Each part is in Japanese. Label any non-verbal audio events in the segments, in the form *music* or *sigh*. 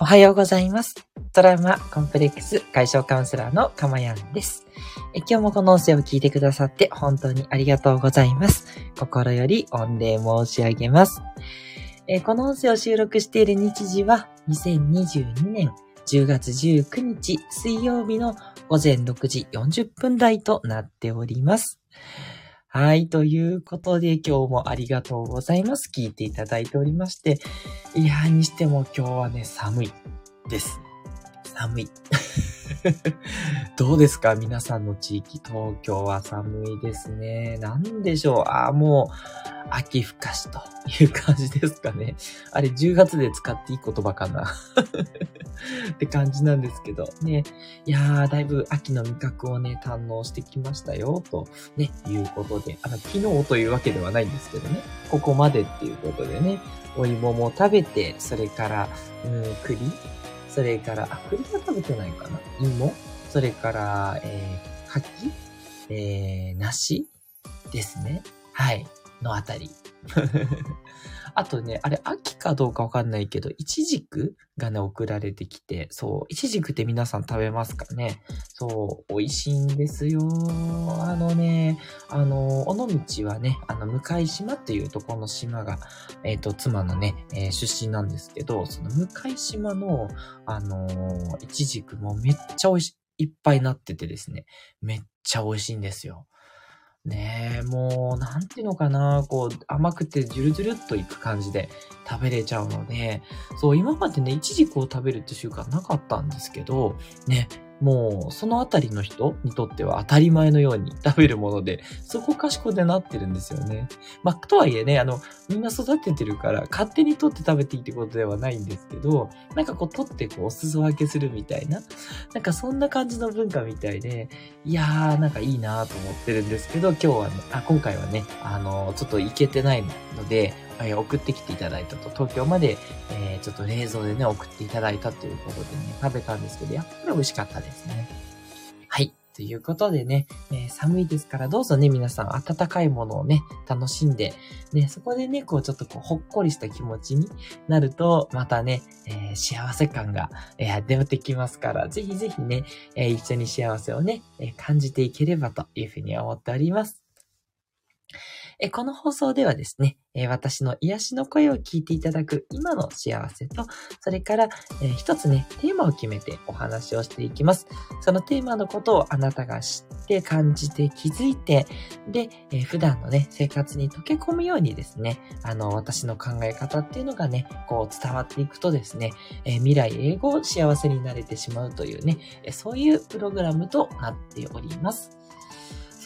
おはようございます。トラウマコンプレックス解消カウンセラーのかまやんですえ。今日もこの音声を聞いてくださって本当にありがとうございます。心より御礼申し上げます。えこの音声を収録している日時は2022年10月19日水曜日の午前6時40分台となっております。はい。ということで、今日もありがとうございます。聞いていただいておりまして。いやーにしても今日はね、寒いです。寒い。*laughs* どうですか？皆さんの地域、東京は寒いですね。なんでしょう？ああ、もう、秋ふかしという感じですかね。あれ、10月で使っていい言葉かな。*laughs* って感じなんですけど、ね。いやー、だいぶ秋の味覚をね、堪能してきましたよ、と、ね、いうことで、あの、昨日というわけではないんですけどね、ここまでっていうことでね、お芋も食べて、それから、うん、栗それから、あ、栗は食べてないかな芋？それから、えー、柿？えー、梨？ですね。はい。のあたり。*laughs* あとね、あれ、秋かどうかわかんないけど、イチジクがね、送られてきて、そう、イチジクって皆さん食べますかね？そう、美味しいんですよ。あのね、あの、尾道はね、あの、向島っていうとこの島が、えっ、ー、と、妻のね、えー、出身なんですけど、その向島の、あのイチジクもめっちゃ美味しい、いっぱいなっててですね、めっちゃ美味しいんですよ。ねえ、もう、なんていうのかな、こう、甘くてジュルジュルっといく感じで食べれちゃうので、そう、今までね、イチジクを食べるって習慣なかったんですけど、ね、もう、そのあたりの人にとっては当たり前のように *laughs* 食べるもので、そこかしこでなってるんですよね。まあ、とはいえね、あの、みんな育ててるから、勝手に取って食べていいってことではないんですけど、なんかこう、取ってこう、お裾分けするみたいな、なんかそんな感じの文化みたいで、いやー、なんかいいなーと思ってるんですけど、今日はね、あ、今回はね、あの、ちょっと行けてないので、え送ってきていただいたと、東京まで、えー、ちょっと冷蔵でね、送っていただいたということでね、食べたんですけど、やっぱり美味しかったですね。はい。ということでね、えー、寒いですからどうぞね、皆さん温かいものをね、楽しんで、ね、そこでね、こうちょっとこうほっこりした気持ちになると、またね、えー、幸せ感が、えー、出てきますから、ぜひぜひね、え一緒に幸せをね、え感じていければというふうに思っております。えこの放送ではですね、え私の癒しの声を聞いていただく今の幸せと、それから、え一つね、テーマを決めてお話をしていきます。そのテーマのことをあなたが知って感じて気づいて、で、え普段のね、生活に溶け込むようにですね、あの、私の考え方っていうのがね、こう伝わっていくとですね、え未来英語幸せになれてしまうというね、そういうプログラムとなっております。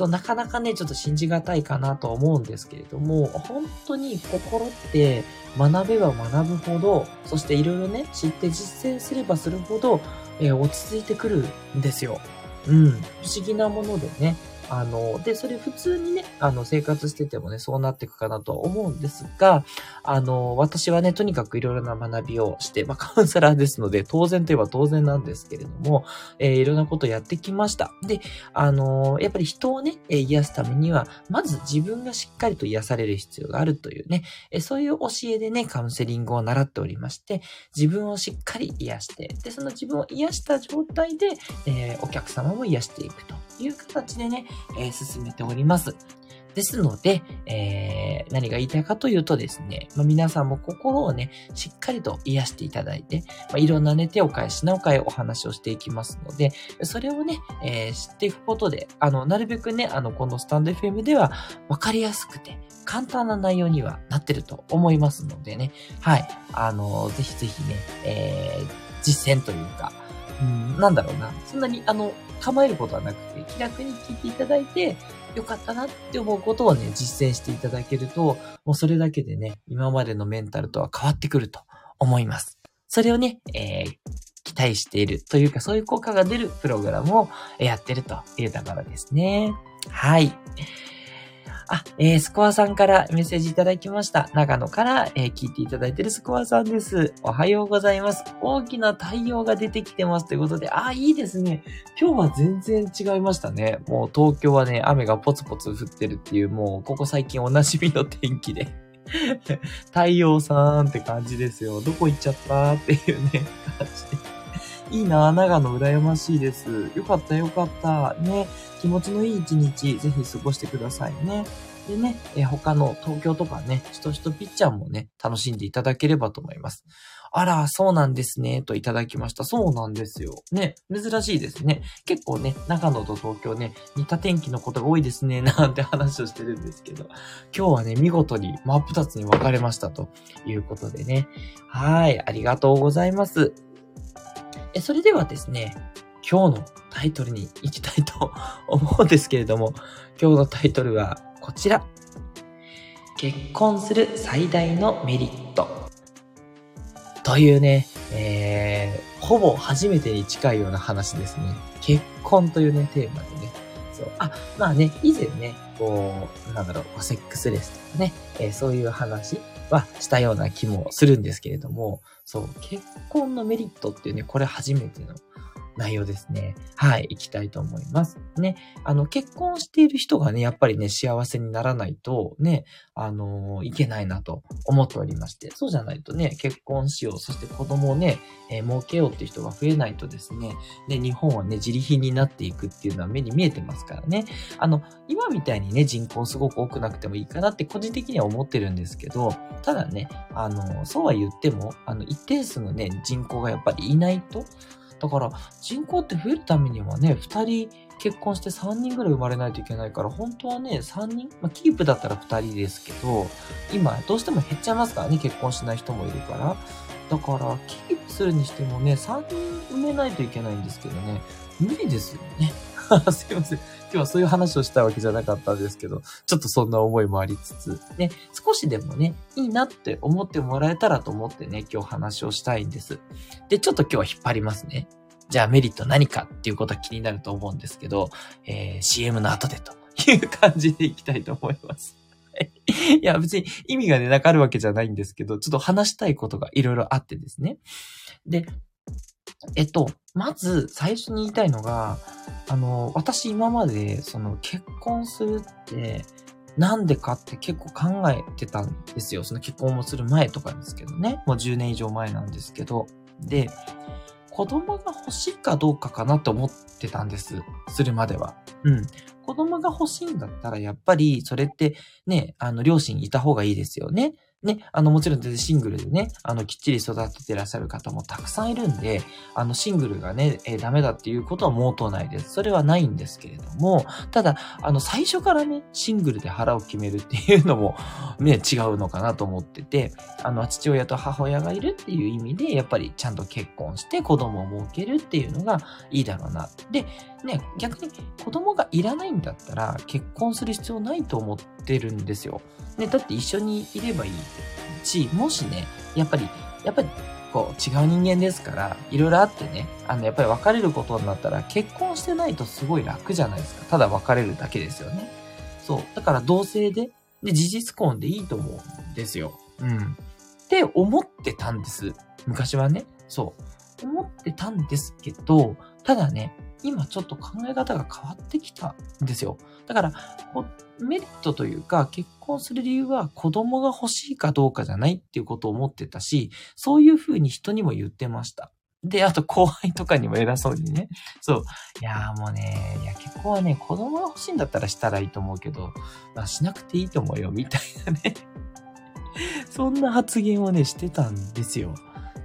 そう、なかなかね、ちょっと信じがたいかなと思うんですけれども、本当に心って学べば学ぶほど、そしていろいろね、知って実践すればするほど、えー、落ち着いてくるんですよ。うん。不思議なものでね。あの、で、それ普通にね、あの、生活しててもね、そうなっていくかなとは思うんですが、あの、私はね、とにかくいろいろな学びをして、まあ、カウンセラーですので、当然といえば当然なんですけれども、えー、いろんなことやってきました。で、あの、やっぱり人をね、癒すためには、まず自分がしっかりと癒される必要があるというね、えそういう教えでね、カウンセリングを習っておりまして、自分をしっかり癒して、で、その自分を癒した状態で、えー、お客様も癒していくという形でね、えー、進めております。ですので、えー、何が言いたいかというとですね、まあ、皆さんも心をね、しっかりと癒していただいて、まあ、いろんなね、手を変え品を変えお話をしていきますので、それをね、えー、知っていくことで、あの、なるべくね、あの、このスタンド FM では分かりやすくて、簡単な内容にはなってると思いますのでね、はい、あの、ぜひぜひね、えー、実践というか、うん、なんだろうな。そんなに、あの、構えることはなくて、気楽に聞いていただいて、よかったなって思うことをね、実践していただけると、もうそれだけでね、今までのメンタルとは変わってくると思います。それをね、えー、期待しているというか、そういう効果が出るプログラムをやってるというところですね。はい。あ、えー、スコアさんからメッセージいただきました。長野から、えー、聞いていただいてるスコアさんです。おはようございます。大きな太陽が出てきてますということで、あ、いいですね。今日は全然違いましたね。もう東京はね、雨がポツポツ降ってるっていう、もうここ最近おなじみの天気で。*laughs* 太陽さんって感じですよ。どこ行っちゃったっていうね、感じで。いいな長野羨ましいです。よかったよかった。ね、気持ちのいい一日、ぜひ過ごしてくださいね。でね、え他の東京とかね、しとしとピッチャーもね、楽しんでいただければと思います。あら、そうなんですね、といただきました。そうなんですよ。ね、珍しいですね。結構ね、長野と東京ね、似た天気のことが多いですね、*laughs* なんて話をしてるんですけど、今日はね、見事に真っ二つに分かれましたということでね。はい、ありがとうございます。え、それではですね、今日のタイトルに行きたいと *laughs* 思うんですけれども、今日のタイトルはこちら。結婚する最大のメリット。というね、えー、ほぼ初めてに近いような話ですね。結婚というね、テーマでね。そう。あ、まあね、以前ね、こう、なんだろう、セックスレスとかね、えー、そういう話はしたような気もするんですけれども、そう、結婚のメリットっていうね、これ初めての内容ですね。はい、行きたいと思います。ね、あの、結婚している人がね、やっぱりね、幸せにならないと、ね、あのー、いけないなと思っておりまして、そうじゃないとね、結婚しよう、そして子供をね、えー、儲けようっていう人が増えないとですね、で、日本はね、自利品になっていくっていうのは目に見えてますからね。あの、今みたいにね、人口すごく多くなくてもいいかなって個人的には思ってるんですけど、ただね、あの、そうは言っても、あの、一定数のね、人口がやっぱりいないと、だから人口って増えるためにはね、2人結婚して3人ぐらい生まれないといけないから、本当はね、3人、まあ、キープだったら2人ですけど、今どうしても減っちゃいますからね、結婚しない人もいるから。だから、キープするにしてもね、3人埋めないといけないんですけどね、無理ですよね。*laughs* すいません。今日はそういう話をしたわけじゃなかったんですけど、ちょっとそんな思いもありつつ、ね、少しでもね、いいなって思ってもらえたらと思ってね、今日話をしたいんです。で、ちょっと今日は引っ張りますね。じゃあメリット何かっていうことは気になると思うんですけど、えー、CM の後でという感じでいきたいと思います。いや、別に意味がね、なかるわけじゃないんですけど、ちょっと話したいことがいろいろあってですね。で、えっと、まず最初に言いたいのが、あの、私今まで、その結婚するって、なんでかって結構考えてたんですよ。その結婚もする前とかですけどね。もう10年以上前なんですけど。で、子供が欲しいかどうかかなと思ってたんです。するまでは。うん。子供が欲しいんだったら、やっぱり、それって、ね、あの、両親いた方がいいですよね。ね、あの、もちろん全然シングルでね、あの、きっちり育ててらっしゃる方もたくさんいるんで、あの、シングルがね、えー、ダメだっていうことは毛頭ないです。それはないんですけれども、ただ、あの、最初からね、シングルで腹を決めるっていうのも、ね、違うのかなと思ってて、あの、父親と母親がいるっていう意味で、やっぱりちゃんと結婚して子供を設けるっていうのがいいだろうな。で、ね、逆に子供がいらないんだったら、結婚する必要ないと思ってるんですよ。ね、だって一緒にいればいいし、もしね、やっぱり、やっぱり、こう、違う人間ですから、いろいろあってね、あの、やっぱり別れることになったら、結婚してないとすごい楽じゃないですか。ただ別れるだけですよね。そう。だから同性で、で、事実婚でいいと思うんですよ。うん。って思ってたんです。昔はね。そう。思ってたんですけど、ただね、今ちょっと考え方が変わってきたんですよ。だから、メリットというか、結婚する理由は子供が欲しいかどうかじゃないっていうことを思ってたし、そういうふうに人にも言ってました。で、あと後輩とかにも偉そうにね。そう。いやーもうね、いや結婚はね、子供が欲しいんだったらしたらいいと思うけど、まあしなくていいと思うよ、みたいなね。そんな発言をね、してたんですよ。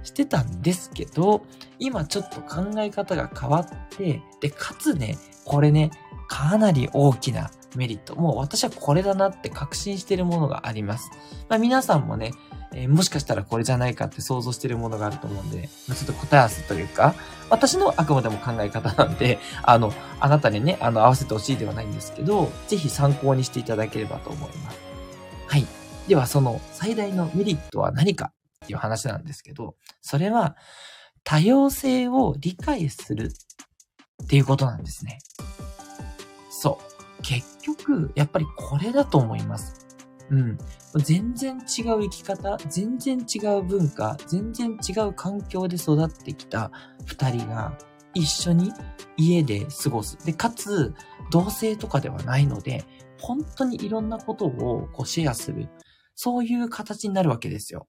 してたんですけど、今ちょっと考え方が変わって、で、かつね、これね、かなり大きなメリット。もう私はこれだなって確信してるものがあります。まあ、皆さんもね、えー、もしかしたらこれじゃないかって想像してるものがあると思うんで、ちょっと答え合わせというか、私のあくまでも考え方なんで、*laughs* あの、あなたにね、あの、合わせてほしいではないんですけど、ぜひ参考にしていただければと思います。はい。では、その最大のメリットは何かっていう話なんですけど、それは多様性を理解するっていうことなんですね。そう。結局、やっぱりこれだと思います。うん。全然違う生き方、全然違う文化、全然違う環境で育ってきた二人が一緒に家で過ごす。で、かつ、同性とかではないので、本当にいろんなことをこうシェアする。そういう形になるわけですよ。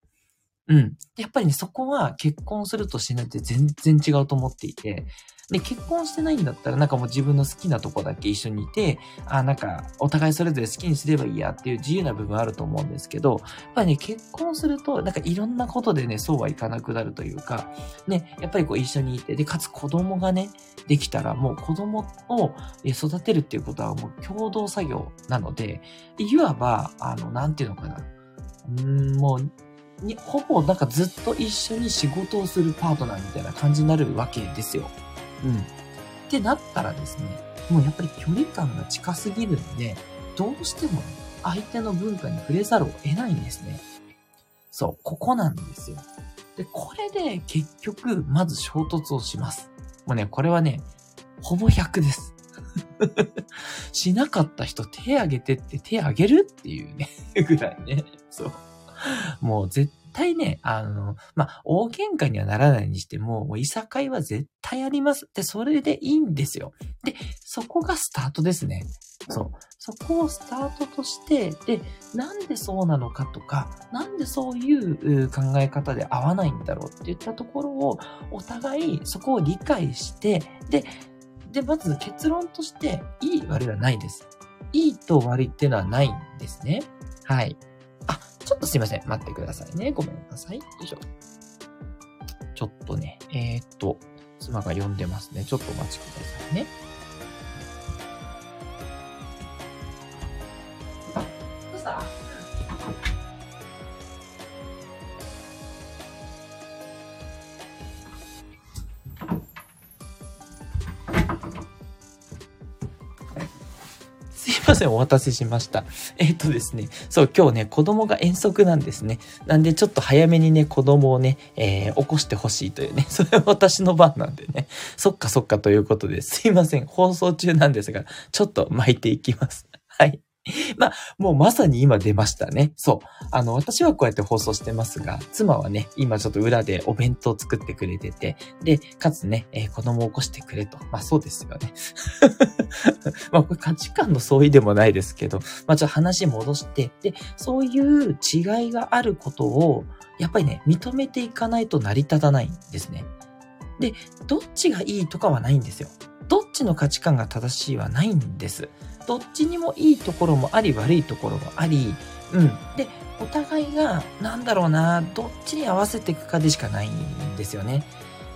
うん。やっぱりね、そこは結婚するとしないって全然違うと思っていて、で、結婚してないんだったら、なんかもう自分の好きなとこだけ一緒にいて、あ、なんか、お互いそれぞれ好きにすればいいやっていう自由な部分あると思うんですけど、やっぱりね、結婚すると、なんかいろんなことでね、そうはいかなくなるというか、ね、やっぱりこう一緒にいて、で、かつ子供がね、できたらもう子供を育てるっていうことはもう共同作業なので、いわば、あの、なんていうのかな。うーん、もう、に、ほぼなんかずっと一緒に仕事をするパートナーみたいな感じになるわけですよ。うん。ってなったらですね、もうやっぱり距離感が近すぎるんで、どうしてもね、相手の文化に触れざるを得ないんですね。そう、ここなんですよ。で、これで結局、まず衝突をします。もうね、これはね、ほぼ100です。*laughs* しなかった人手挙げてって手挙げるっていうね、ぐらいね。そう。*laughs* もう絶対ね、あの、まあ、大喧嘩にはならないにしても、もういさかいは絶対あります。で、それでいいんですよ。で、そこがスタートですね。そう。そこをスタートとして、で、なんでそうなのかとか、なんでそういう考え方で合わないんだろうっていったところを、お互いそこを理解して、で、で、まず結論として、いい悪いはないです。いいと悪いっていうのはないんですね。はい。ちょっとすいません。待ってくださいね。ごめんなさい。よいしょ。ちょっとね、えー、っと、妻が呼んでますね。ちょっとお待ちくださいね。せん、お待たせしました。えっ、とですね、そう、今日ね、子供が遠足なんですね。なんで、ちょっと早めにね、子供をね、えー、起こしてほしいというね、*laughs* それは私の番なんでね、そっかそっかということですいません、放送中なんですが、ちょっと巻いていきます。はい。*laughs* まあ、もうまさに今出ましたね。そう。あの、私はこうやって放送してますが、妻はね、今ちょっと裏でお弁当作ってくれてて、で、かつね、えー、子供を起こしてくれと。まあそうですよね。*laughs* まあこれ価値観の相違でもないですけど、まあちょっと話戻して、で、そういう違いがあることを、やっぱりね、認めていかないと成り立たないんですね。で、どっちがいいとかはないんですよ。どっちの価値観が正しいはないんです。どっちにもいいところもあり、悪いところもあり、うん。で、お互いが、なんだろうな、どっちに合わせていくかでしかないんですよね。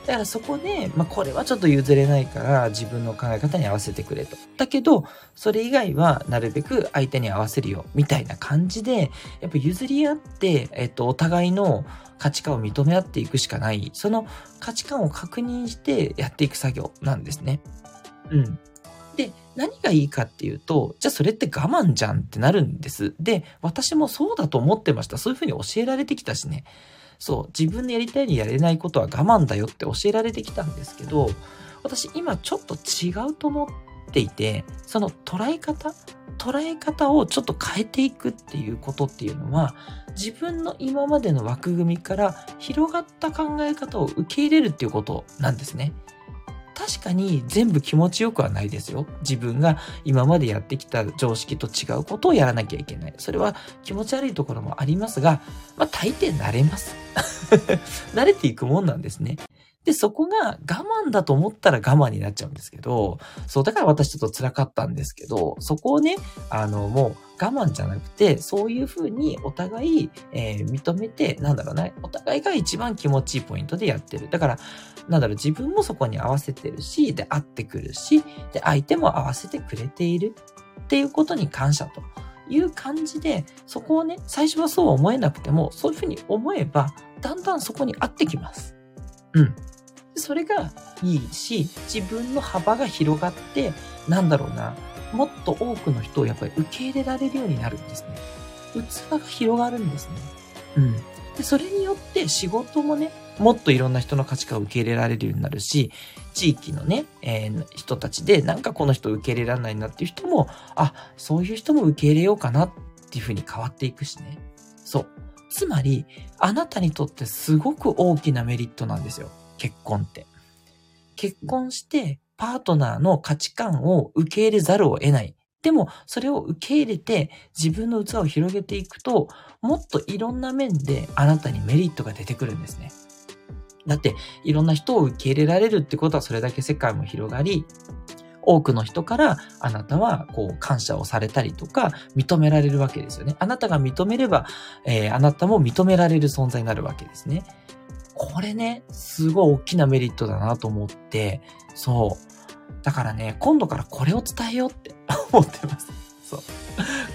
だからそこで、まあ、これはちょっと譲れないから自分の考え方に合わせてくれと。だけど、それ以外はなるべく相手に合わせるよ、みたいな感じで、やっぱ譲り合って、えっと、お互いの価値観を認め合っていくしかない、その価値観を確認してやっていく作業なんですね。うん。で、何がいいかっていうと、じゃあそれって我慢じゃんってなるんです。で、私もそうだと思ってました。そういうふうに教えられてきたしね。そう、自分でやりたいにやれないことは我慢だよって教えられてきたんですけど、私今ちょっと違うと思っていて、その捉え方捉え方をちょっと変えていくっていうことっていうのは、自分の今までの枠組みから広がった考え方を受け入れるっていうことなんですね。確かに全部気持ちよくはないですよ。自分が今までやってきた常識と違うことをやらなきゃいけない。それは気持ち悪いところもありますが、まあ大抵慣れます。*laughs* 慣れていくもんなんですね。で、そこが我慢だと思ったら我慢になっちゃうんですけど、そう、だから私ちょっと辛かったんですけど、そこをね、あの、もう我慢じゃなくて、そういうふうにお互い、えー、認めて、なんだろうな、お互いが一番気持ちいいポイントでやってる。だから、なんだろう、自分もそこに合わせてるし、で、合ってくるし、で、相手も合わせてくれているっていうことに感謝と。いう感じで、そこをね、最初はそう思えなくても、そういうふうに思えば、だんだんそこに合ってきます。うん。それがいいし、自分の幅が広がって、なんだろうな、もっと多くの人をやっぱり受け入れられるようになるんですね。器が広がるんですね。うん。で、それによって仕事もね、もっといろんな人の価値観を受け入れられるようになるし、地域のね、えー、人たちで、なんかこの人受け入れられないなっていう人も、あ、そういう人も受け入れようかなっていうふうに変わっていくしね。そう。つまり、あなたにとってすごく大きなメリットなんですよ。結婚って。結婚して、パートナーの価値観を受け入れざるを得ない。でも、それを受け入れて自分の器を広げていくと、もっといろんな面であなたにメリットが出てくるんですね。だって、いろんな人を受け入れられるってことはそれだけ世界も広がり、多くの人からあなたはこう感謝をされたりとか認められるわけですよね。あなたが認めれば、えー、あなたも認められる存在になるわけですね。これね、すごい大きなメリットだなと思って、そう。だからね、今度からこれを伝えようって *laughs* 思ってます。そう。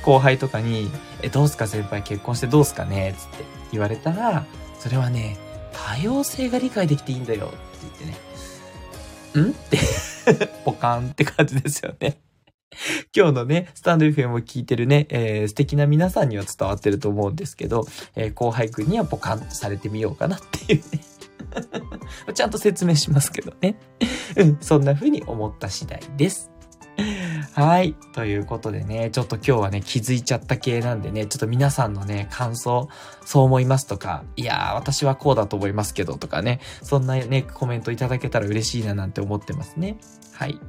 後輩とかに、え、どうすか先輩結婚してどうすかね？つって言われたら、それはね、多様性が理解できていいんだよって言ってね。ん？って *laughs* ポカンって感じですよね。*laughs* 今日のね、スタンド FM を聞いてるね、えー、素敵な皆さんには伝わってると思うんですけど、えー、後輩くんにはポカンとされてみようかなっていうね。*laughs* ちゃんと説明しますけどね。*laughs* うん、そんな風に思った次第です。はい。ということでね、ちょっと今日はね、気づいちゃった系なんでね、ちょっと皆さんのね、感想、そう思いますとか、いやー、私はこうだと思いますけどとかね、そんなね、コメントいただけたら嬉しいななんて思ってますね。はい。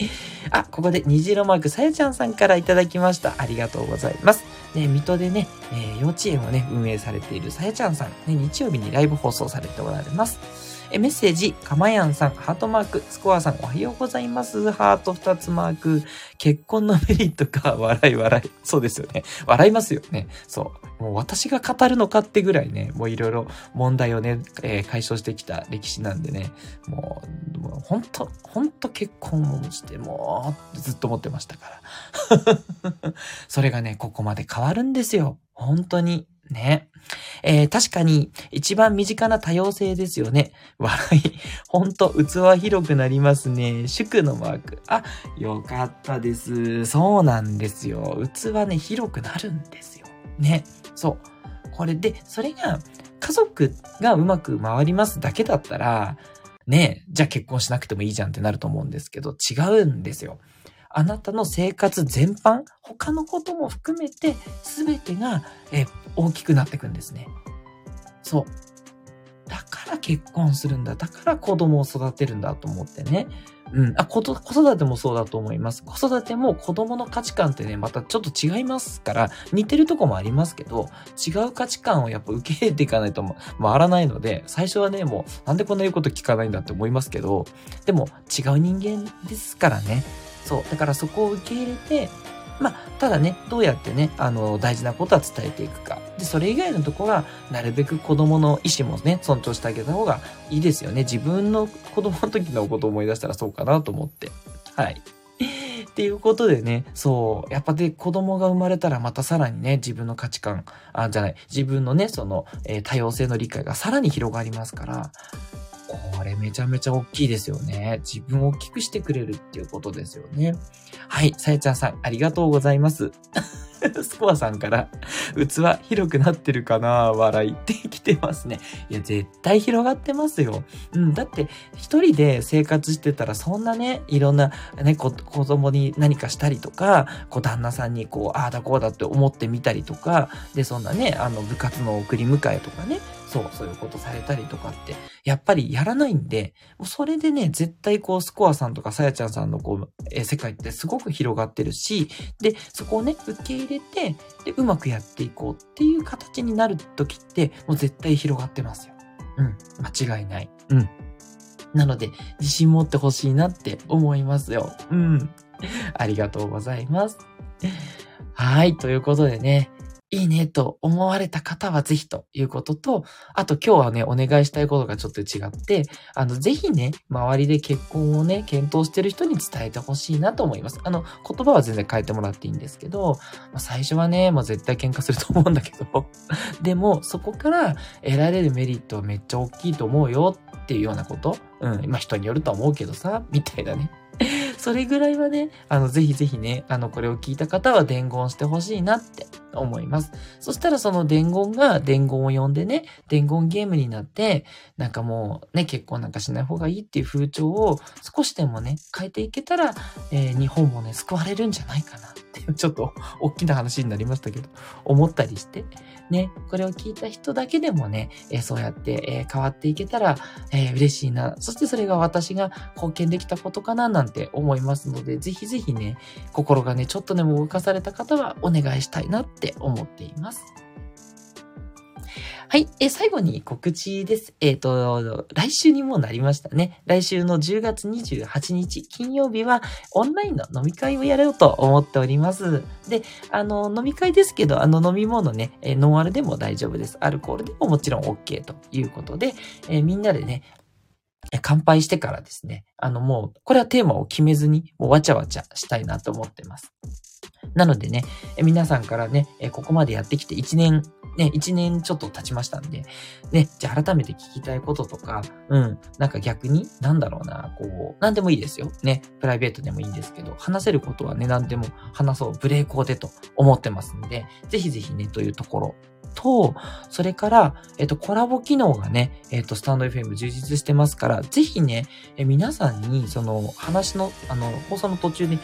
*laughs* あ、ここで虹色マークさやちゃんさんからいただきました。ありがとうございます。ね、水戸でね、えー、幼稚園をね、運営されているさやちゃんさん、ね、日曜日にライブ放送されておられます。えメッセージ、かまやんさん、ハートマーク、スコアさん、おはようございます。ハート2つマーク、結婚のメリットか、笑い笑い。そうですよね。笑いますよね。そう。もう私が語るのかってぐらいね、もういろいろ問題をね、えー、解消してきた歴史なんでね、もう、もう本当本当結婚をして、もう、ずっと思ってましたから。*laughs* それがね、ここまで変わるんですよ。本当に。ね。えー、確かに一番身近な多様性ですよね。笑い。*laughs* ほんと、器広くなりますね。祝のマーク。あ、よかったです。そうなんですよ。器ね、広くなるんですよ。ね。そう。これで、それが家族がうまく回りますだけだったら、ね、じゃあ結婚しなくてもいいじゃんってなると思うんですけど、違うんですよ。あなたの生活全般、他のことも含めて、すべてが、え、大きくなっていくんですね。そう。だから結婚するんだ。だから子供を育てるんだと思ってね。うん。あ、子育てもそうだと思います。子育ても子供の価値観ってね、またちょっと違いますから、似てるとこもありますけど、違う価値観をやっぱ受け入れていかないと回らないので、最初はね、もう、なんでこんな言うこと聞かないんだって思いますけど、でも違う人間ですからね。そう。だからそこを受け入れて、まあ、ただね、どうやってね、あの、大事なことは伝えていくか。で、それ以外のとこは、なるべく子供の意思もね、尊重してあげた方がいいですよね。自分の子供の時のことを思い出したらそうかなと思って。はい。*laughs* っていうことでね、そう、やっぱで子供が生まれたらまたさらにね、自分の価値観、あ、じゃない、自分のね、その、えー、多様性の理解がさらに広がりますから、これめちゃめちゃ大きいですよね。自分を大きくしてくれるっていうことですよね。はい、さやちゃんさん、ありがとうございます。*laughs* スコアさんから、器広くなってるかな？笑いって来てますね。いや、絶対広がってますよ。うん、だって、一人で生活してたら、そんなね、いろんな、ね、子供に何かしたりとか、こう、旦那さんにこう、ああだこうだって思ってみたりとか、で、そんなね、あの、部活の送り迎えとかね、そう、そういうことされたりとかって、やっぱりやらないんで、もうそれでね、絶対こう、スコアさんとかさやちゃんさんのこう、え世界ってすごく広がってるし、で、そこをね、受け入れて、で、うまくやっていこうっていう形になる時って、もう絶対広がってますよ。うん、間違いない。うん。なので、自信持ってほしいなって思いますよ。うん。ありがとうございます。はい。ということでね、いいねと思われた方はぜひということと、あと今日はね、お願いしたいことがちょっと違って、あの、ぜひね、周りで結婚をね、検討してる人に伝えてほしいなと思います。あの、言葉は全然変えてもらっていいんですけど、まあ、最初はね、もう絶対喧嘩すると思うんだけど、*laughs* でも、そこから得られるメリットはめっちゃ大きいと思うよっていうようなこと、うん、まあ人によるとは思うけどさ、みたいなね。*laughs* それぐらいはね、あの、ぜひぜひね、あの、これを聞いた方は伝言してほしいなって思います。そしたらその伝言が伝言を呼んでね、伝言ゲームになって、なんかもうね、結婚なんかしない方がいいっていう風潮を少しでもね、変えていけたら、えー、日本もね、救われるんじゃないかなっていう、ちょっと大きな話になりましたけど、思ったりして、ね、これを聞いた人だけでもね、えー、そうやって、えー、変わっていけたら、え嬉しいな。そしてそれが私が貢献できたことかななんて思いますので、ぜひぜひね、心がね、ちょっとでも動かされた方はお願いしたいなってって思っています。はい。え、最後に告知です。えっ、ー、と、来週にもなりましたね。来週の10月28日金曜日はオンラインの飲み会をやろうと思っております。で、あの、飲み会ですけど、あの飲み物ね、えノンアルでも大丈夫です。アルコールでももちろん OK ということで、えみんなでね、乾杯してからですね、あのもう、これはテーマを決めずに、もうわちゃわちゃしたいなと思ってます。なのでね、皆さんからね、ここまでやってきて1年ね、1年ちょっと経ちましたんで、ね、じゃあ改めて聞きたいこととか、うん、なんか逆に、なんだろうな、こう、なんでもいいですよ。ね、プライベートでもいいんですけど、話せることはね、なんでも話そう、ブレイコーでと思ってますんで、ぜひぜひね、というところと、それから、えっと、コラボ機能がね、えっと、スタンド FM 充実してますから、ぜひね、え皆さんに、その、話の、あの、放送の途中に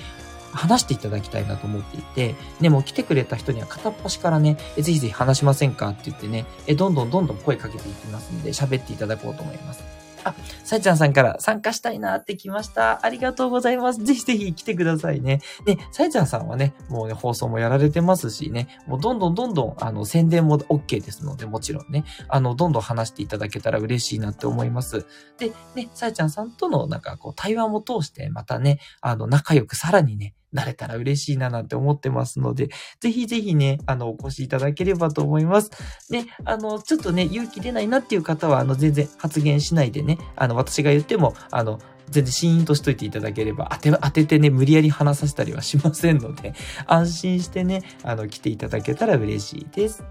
話していただきたいなと思っていて、でも来てくれた人には片っ端からね、ぜひぜひ話しませんかって言ってね、どんどんどんどん声かけていきますので、喋っていただこうと思います。あ、さえちゃんさんから参加したいなって来ました。ありがとうございます。ぜひぜひ来てくださいね。で、さえちゃんさんはね、もうね、放送もやられてますしね、もうどんどんどんどん、あの、宣伝も OK ですので、もちろんね、あの、どんどん話していただけたら嬉しいなって思います。で、ね、さえちゃんさんとのなんかこう、対話も通して、またね、あの、仲良くさらにね、なれたら嬉しいななんて思ってますので、ぜひぜひね、あの、お越しいただければと思います。ね、あの、ちょっとね、勇気出ないなっていう方は、あの、全然発言しないでね、あの、私が言っても、あの、全然シーンとしといていただければ、当て、当ててね、無理やり話させたりはしませんので、安心してね、あの、来ていただけたら嬉しいです。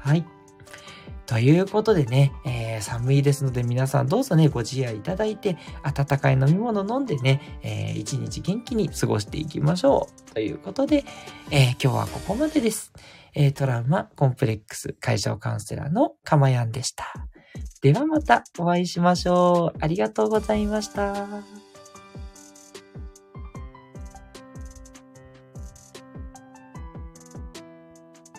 はい。ということでね、えー、寒いですので皆さんどうぞね、ご自愛いただいて、温かい飲み物飲んでね、えー、一日元気に過ごしていきましょう。ということで、えー、今日はここまでです。え、トラウマ、コンプレックス、解消カウンセラーのかまやんでした。ではまたお会いしましょう。ありがとうございました。